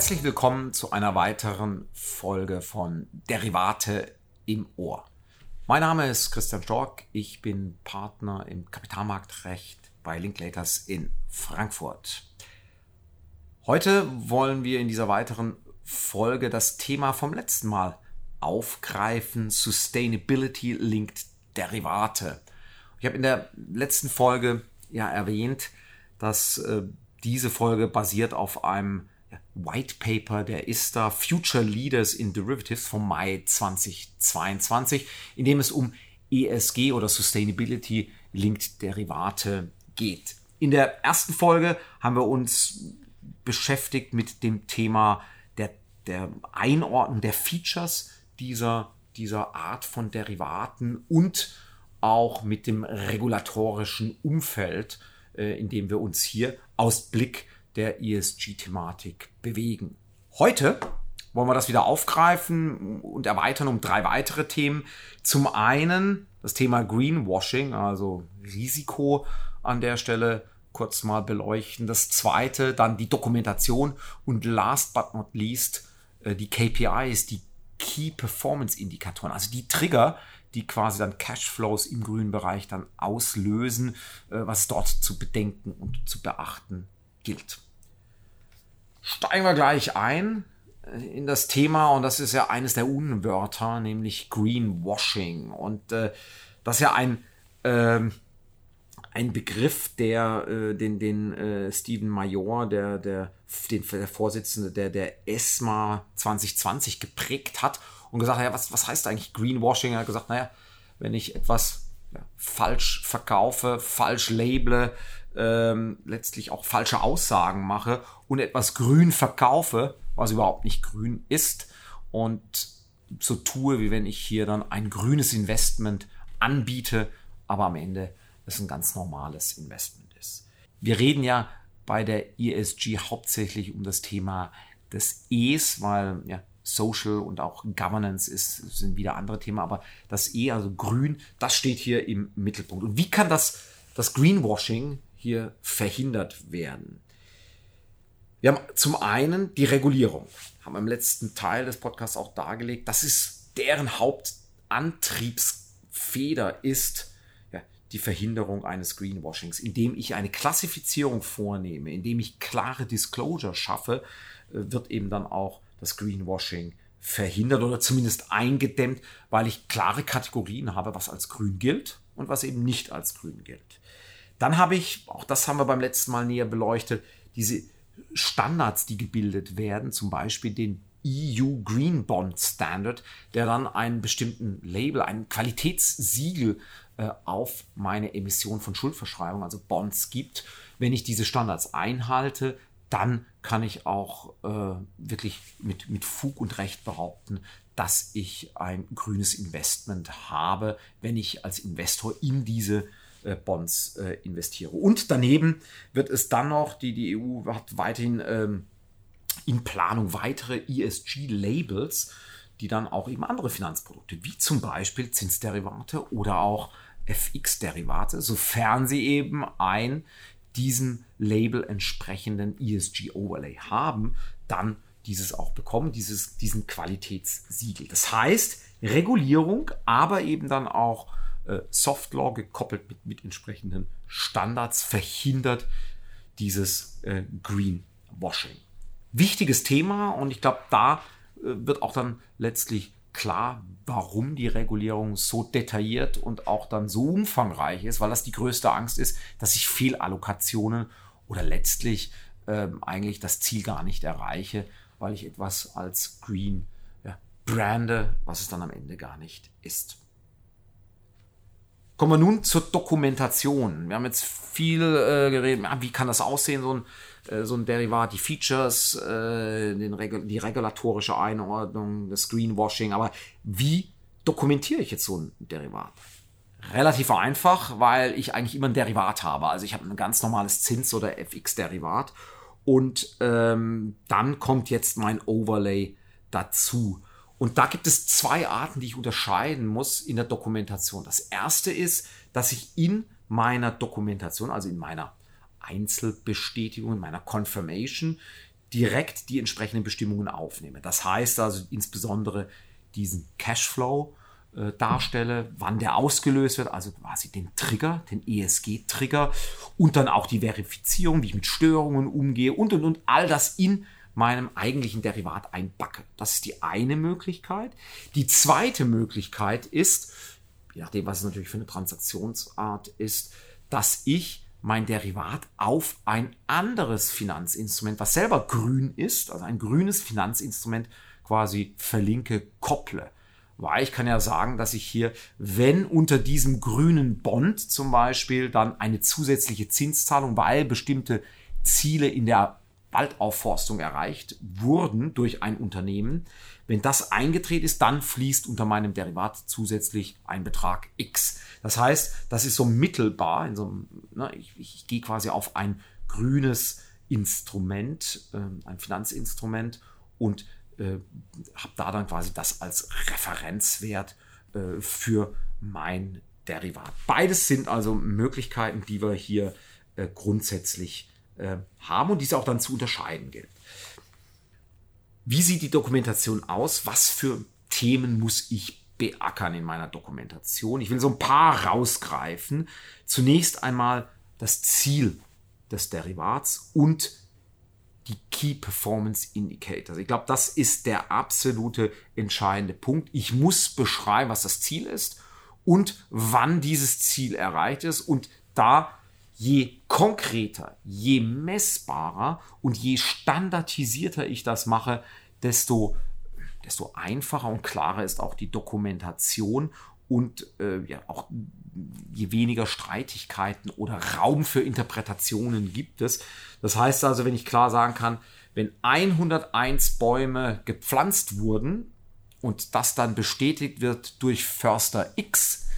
Herzlich willkommen zu einer weiteren Folge von Derivate im Ohr. Mein Name ist Christian Stork, ich bin Partner im Kapitalmarktrecht bei Linklaters in Frankfurt. Heute wollen wir in dieser weiteren Folge das Thema vom letzten Mal aufgreifen, Sustainability Linked Derivate. Ich habe in der letzten Folge ja erwähnt, dass äh, diese Folge basiert auf einem White Paper der ISTA Future Leaders in Derivatives vom Mai 2022, in dem es um ESG oder Sustainability Linked Derivate geht. In der ersten Folge haben wir uns beschäftigt mit dem Thema der, der Einordnung der Features dieser, dieser Art von Derivaten und auch mit dem regulatorischen Umfeld, äh, in dem wir uns hier aus Blick der ESG-Thematik bewegen. Heute wollen wir das wieder aufgreifen und erweitern um drei weitere Themen. Zum einen das Thema Greenwashing, also Risiko an der Stelle kurz mal beleuchten. Das zweite dann die Dokumentation und last but not least äh, die KPIs, die Key Performance Indikatoren, also die Trigger, die quasi dann Cashflows im grünen Bereich dann auslösen, äh, was dort zu bedenken und zu beachten gilt. Steigen wir gleich ein äh, in das Thema und das ist ja eines der Unwörter, nämlich Greenwashing. Und äh, das ist ja ein, äh, ein Begriff, der äh, den, den äh, Stephen Major, der, der, den, der Vorsitzende der, der ESMA 2020 geprägt hat und gesagt hat, ja, was, was heißt eigentlich Greenwashing? Er hat gesagt, naja, wenn ich etwas ja, falsch verkaufe, falsch label, ähm, letztlich auch falsche Aussagen mache und etwas grün verkaufe, was überhaupt nicht grün ist und so tue, wie wenn ich hier dann ein grünes Investment anbiete, aber am Ende es ein ganz normales Investment ist. Wir reden ja bei der ESG hauptsächlich um das Thema des E's, weil ja, Social und auch Governance ist, sind wieder andere Themen, aber das E, also grün, das steht hier im Mittelpunkt. Und wie kann das, das Greenwashing hier verhindert werden? Wir haben zum einen die Regulierung, haben im letzten Teil des Podcasts auch dargelegt. Das ist deren Hauptantriebsfeder ist ja, die Verhinderung eines Greenwashings, indem ich eine Klassifizierung vornehme, indem ich klare Disclosure schaffe, äh, wird eben dann auch das Greenwashing verhindert oder zumindest eingedämmt, weil ich klare Kategorien habe, was als grün gilt und was eben nicht als grün gilt. Dann habe ich, auch das haben wir beim letzten Mal näher beleuchtet, diese Standards, die gebildet werden, zum Beispiel den EU Green Bond Standard, der dann einen bestimmten Label, ein Qualitätssiegel äh, auf meine Emission von Schuldverschreibung, also Bonds gibt. Wenn ich diese Standards einhalte, dann kann ich auch äh, wirklich mit, mit Fug und Recht behaupten, dass ich ein grünes Investment habe, wenn ich als Investor in diese äh, Bonds äh, investiere. Und daneben wird es dann noch, die, die EU hat weiterhin ähm, in Planung weitere ESG-Labels, die dann auch eben andere Finanzprodukte, wie zum Beispiel Zinsderivate oder auch FX-Derivate, sofern sie eben ein diesem Label entsprechenden ESG-Overlay haben, dann dieses auch bekommen, dieses, diesen Qualitätssiegel. Das heißt, Regulierung, aber eben dann auch äh, Softlaw gekoppelt mit, mit entsprechenden Standards verhindert dieses äh, Greenwashing. Wichtiges Thema und ich glaube, da äh, wird auch dann letztlich klar, warum die Regulierung so detailliert und auch dann so umfangreich ist, weil das die größte Angst ist, dass ich Fehlallokationen oder letztlich ähm, eigentlich das Ziel gar nicht erreiche, weil ich etwas als Green ja, brande, was es dann am Ende gar nicht ist. Kommen wir nun zur Dokumentation. Wir haben jetzt viel äh, geredet, ja, wie kann das aussehen, so ein äh, so ein Derivat, die Features, äh, den, die regulatorische Einordnung, das Greenwashing. Aber wie dokumentiere ich jetzt so ein Derivat? Relativ einfach, weil ich eigentlich immer ein Derivat habe. Also ich habe ein ganz normales Zins- oder FX-Derivat. Und ähm, dann kommt jetzt mein Overlay dazu. Und da gibt es zwei Arten, die ich unterscheiden muss in der Dokumentation. Das erste ist, dass ich in meiner Dokumentation, also in meiner Einzelbestätigung, in meiner Confirmation, direkt die entsprechenden Bestimmungen aufnehme. Das heißt also insbesondere diesen Cashflow äh, darstelle, wann der ausgelöst wird, also quasi den Trigger, den ESG-Trigger und dann auch die Verifizierung, wie ich mit Störungen umgehe und und und all das in meinem eigentlichen Derivat einbacke. Das ist die eine Möglichkeit. Die zweite Möglichkeit ist, je nachdem, was es natürlich für eine Transaktionsart ist, dass ich mein Derivat auf ein anderes Finanzinstrument, was selber grün ist, also ein grünes Finanzinstrument quasi verlinke, kopple. Weil ich kann ja sagen, dass ich hier, wenn unter diesem grünen Bond zum Beispiel dann eine zusätzliche Zinszahlung, weil bestimmte Ziele in der Waldaufforstung erreicht wurden durch ein Unternehmen, wenn das eingetreten ist, dann fließt unter meinem Derivat zusätzlich ein Betrag X. Das heißt, das ist so mittelbar, in so einem, ne, ich, ich gehe quasi auf ein grünes Instrument, äh, ein Finanzinstrument und äh, habe da dann quasi das als Referenzwert äh, für mein Derivat. Beides sind also Möglichkeiten, die wir hier äh, grundsätzlich äh, haben und diese auch dann zu unterscheiden gilt. Wie sieht die Dokumentation aus? Was für Themen muss ich beackern in meiner Dokumentation? Ich will so ein paar rausgreifen. Zunächst einmal das Ziel des Derivats und die Key Performance Indicators. Ich glaube, das ist der absolute entscheidende Punkt. Ich muss beschreiben, was das Ziel ist und wann dieses Ziel erreicht ist. Und da je konkreter, je messbarer und je standardisierter ich das mache, desto, desto einfacher und klarer ist auch die Dokumentation und äh, ja, auch je weniger Streitigkeiten oder Raum für Interpretationen gibt es. Das heißt also, wenn ich klar sagen kann, wenn 101 Bäume gepflanzt wurden und das dann bestätigt wird durch Förster X,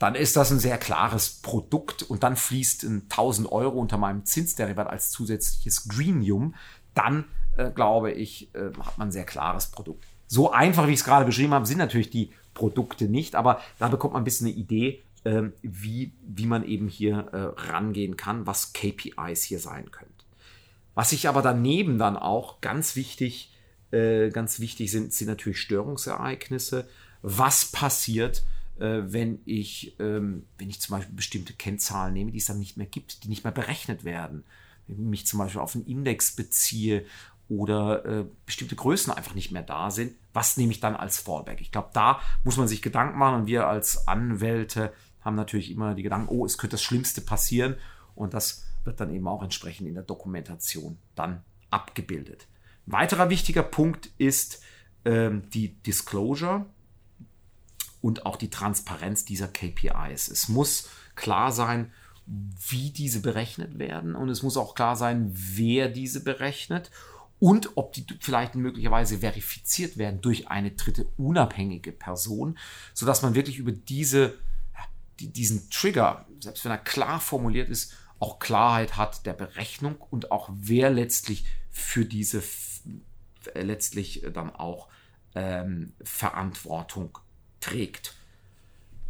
dann ist das ein sehr klares Produkt und dann fließt 1000 Euro unter meinem Zinsderivat als zusätzliches Greenium, dann äh, glaube ich, äh, hat man ein sehr klares Produkt. So einfach, wie ich es gerade beschrieben habe, sind natürlich die Produkte nicht, aber da bekommt man ein bisschen eine Idee, äh, wie, wie man eben hier äh, rangehen kann, was KPIs hier sein können. Was ich aber daneben dann auch ganz wichtig, äh, ganz wichtig sind, sind natürlich Störungsereignisse. Was passiert, wenn ich, ähm, wenn ich zum Beispiel bestimmte Kennzahlen nehme, die es dann nicht mehr gibt, die nicht mehr berechnet werden. Wenn ich mich zum Beispiel auf einen Index beziehe oder äh, bestimmte Größen einfach nicht mehr da sind, was nehme ich dann als Fallback? Ich glaube, da muss man sich Gedanken machen und wir als Anwälte haben natürlich immer die Gedanken, oh, es könnte das Schlimmste passieren und das wird dann eben auch entsprechend in der Dokumentation dann abgebildet. Ein weiterer wichtiger Punkt ist ähm, die Disclosure und auch die Transparenz dieser KPIs. Es muss klar sein, wie diese berechnet werden und es muss auch klar sein, wer diese berechnet und ob die vielleicht möglicherweise verifiziert werden durch eine dritte unabhängige Person, sodass man wirklich über diese, diesen Trigger, selbst wenn er klar formuliert ist, auch Klarheit hat der Berechnung und auch wer letztlich für diese letztlich dann auch ähm, Verantwortung trägt.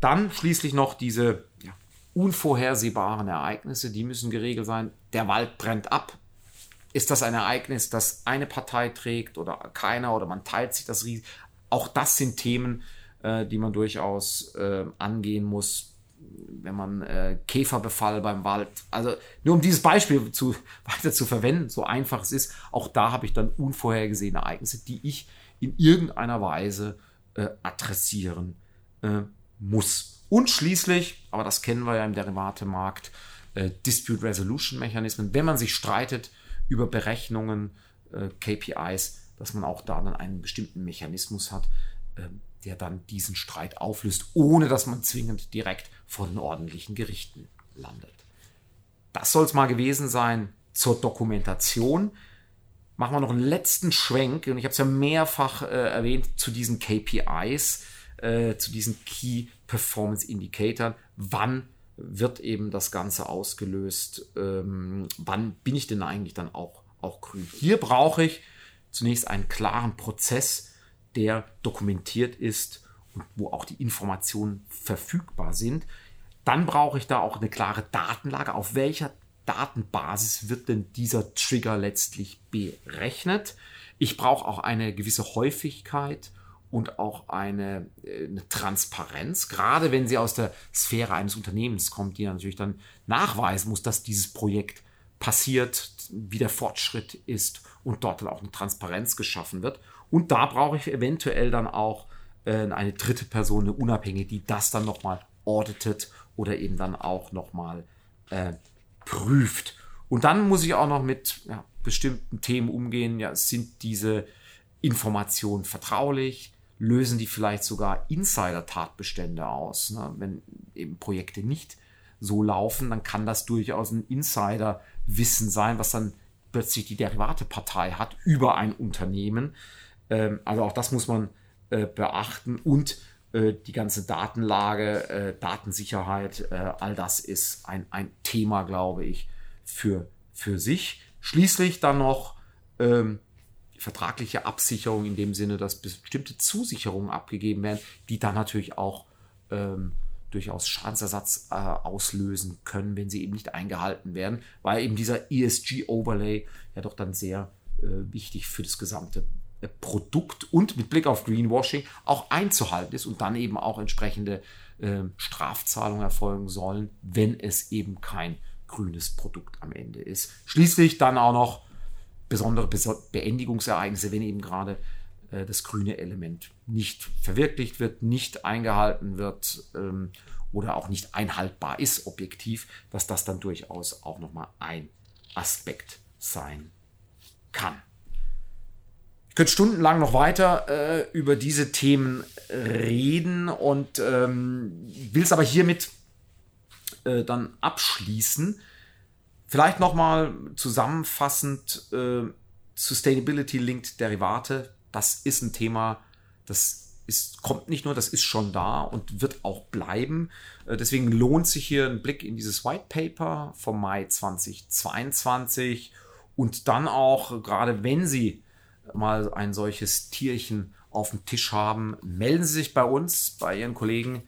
Dann schließlich noch diese ja, unvorhersehbaren Ereignisse, die müssen geregelt sein. Der Wald brennt ab. Ist das ein Ereignis, das eine Partei trägt oder keiner oder man teilt sich das Risiko? Auch das sind Themen, äh, die man durchaus äh, angehen muss, wenn man äh, Käferbefall beim Wald, also nur um dieses Beispiel zu, weiter zu verwenden, so einfach es ist, auch da habe ich dann unvorhergesehene Ereignisse, die ich in irgendeiner Weise äh, adressieren äh, muss. Und schließlich, aber das kennen wir ja im Derivatemarkt, äh, Dispute Resolution Mechanismen, wenn man sich streitet über Berechnungen, äh, KPIs, dass man auch da dann einen bestimmten Mechanismus hat, äh, der dann diesen Streit auflöst, ohne dass man zwingend direkt vor den ordentlichen Gerichten landet. Das soll es mal gewesen sein zur Dokumentation machen wir noch einen letzten Schwenk, und ich habe es ja mehrfach äh, erwähnt, zu diesen KPIs, äh, zu diesen Key Performance Indicatoren. Wann wird eben das Ganze ausgelöst? Ähm, wann bin ich denn eigentlich dann auch, auch grün? Hier brauche ich zunächst einen klaren Prozess, der dokumentiert ist und wo auch die Informationen verfügbar sind. Dann brauche ich da auch eine klare Datenlage, auf welcher Datenbasis wird denn dieser Trigger letztlich berechnet? Ich brauche auch eine gewisse Häufigkeit und auch eine, äh, eine, Transparenz, gerade wenn sie aus der Sphäre eines Unternehmens kommt, die natürlich dann nachweisen muss, dass dieses Projekt passiert, wie der Fortschritt ist und dort dann auch eine Transparenz geschaffen wird. Und da brauche ich eventuell dann auch äh, eine dritte Person, eine Unabhängige, die das dann nochmal auditet oder eben dann auch nochmal äh, prüft. Und dann muss ich auch noch mit ja, bestimmten Themen umgehen. Ja, sind diese Informationen vertraulich? lösen die vielleicht sogar Insider-Tatbestände aus. Ne? Wenn eben Projekte nicht so laufen, dann kann das durchaus ein Insider-Wissen sein, was dann plötzlich die Derivatepartei hat über ein Unternehmen. Ähm, also auch das muss man äh, beachten und die ganze Datenlage, äh, Datensicherheit, äh, all das ist ein, ein Thema, glaube ich, für, für sich. Schließlich dann noch ähm, vertragliche Absicherung in dem Sinne, dass bestimmte Zusicherungen abgegeben werden, die dann natürlich auch ähm, durchaus Schadensersatz äh, auslösen können, wenn sie eben nicht eingehalten werden, weil eben dieser ESG-Overlay ja doch dann sehr äh, wichtig für das gesamte äh, Produkt und mit Blick auf Greenwashing auch einzuhalten ist und dann eben auch entsprechende äh, Strafzahlungen erfolgen sollen, wenn es eben kein grünes Produkt am Ende ist. Schließlich dann auch noch besondere Beendigungsereignisse, wenn eben gerade äh, das grüne Element nicht verwirklicht wird, nicht eingehalten wird ähm, oder auch nicht einhaltbar ist, objektiv, dass das dann durchaus auch nochmal ein Aspekt sein könnte stundenlang noch weiter äh, über diese Themen reden und ähm, will es aber hiermit äh, dann abschließen. Vielleicht nochmal zusammenfassend äh, Sustainability-Linked Derivate. Das ist ein Thema, das ist, kommt nicht nur, das ist schon da und wird auch bleiben. Äh, deswegen lohnt sich hier ein Blick in dieses White Paper vom Mai 2022 und dann auch, gerade wenn Sie mal ein solches Tierchen auf dem Tisch haben, melden Sie sich bei uns, bei Ihren Kollegen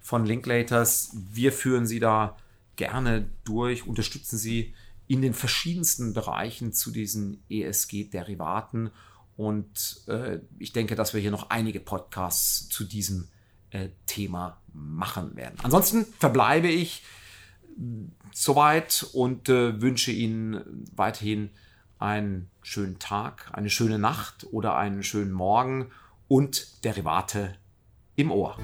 von Linklaters. Wir führen Sie da gerne durch, unterstützen Sie in den verschiedensten Bereichen zu diesen ESG-Derivaten. Und äh, ich denke, dass wir hier noch einige Podcasts zu diesem äh, Thema machen werden. Ansonsten verbleibe ich soweit und äh, wünsche Ihnen weiterhin einen schönen Tag, eine schöne Nacht oder einen schönen Morgen und Derivate im Ohr.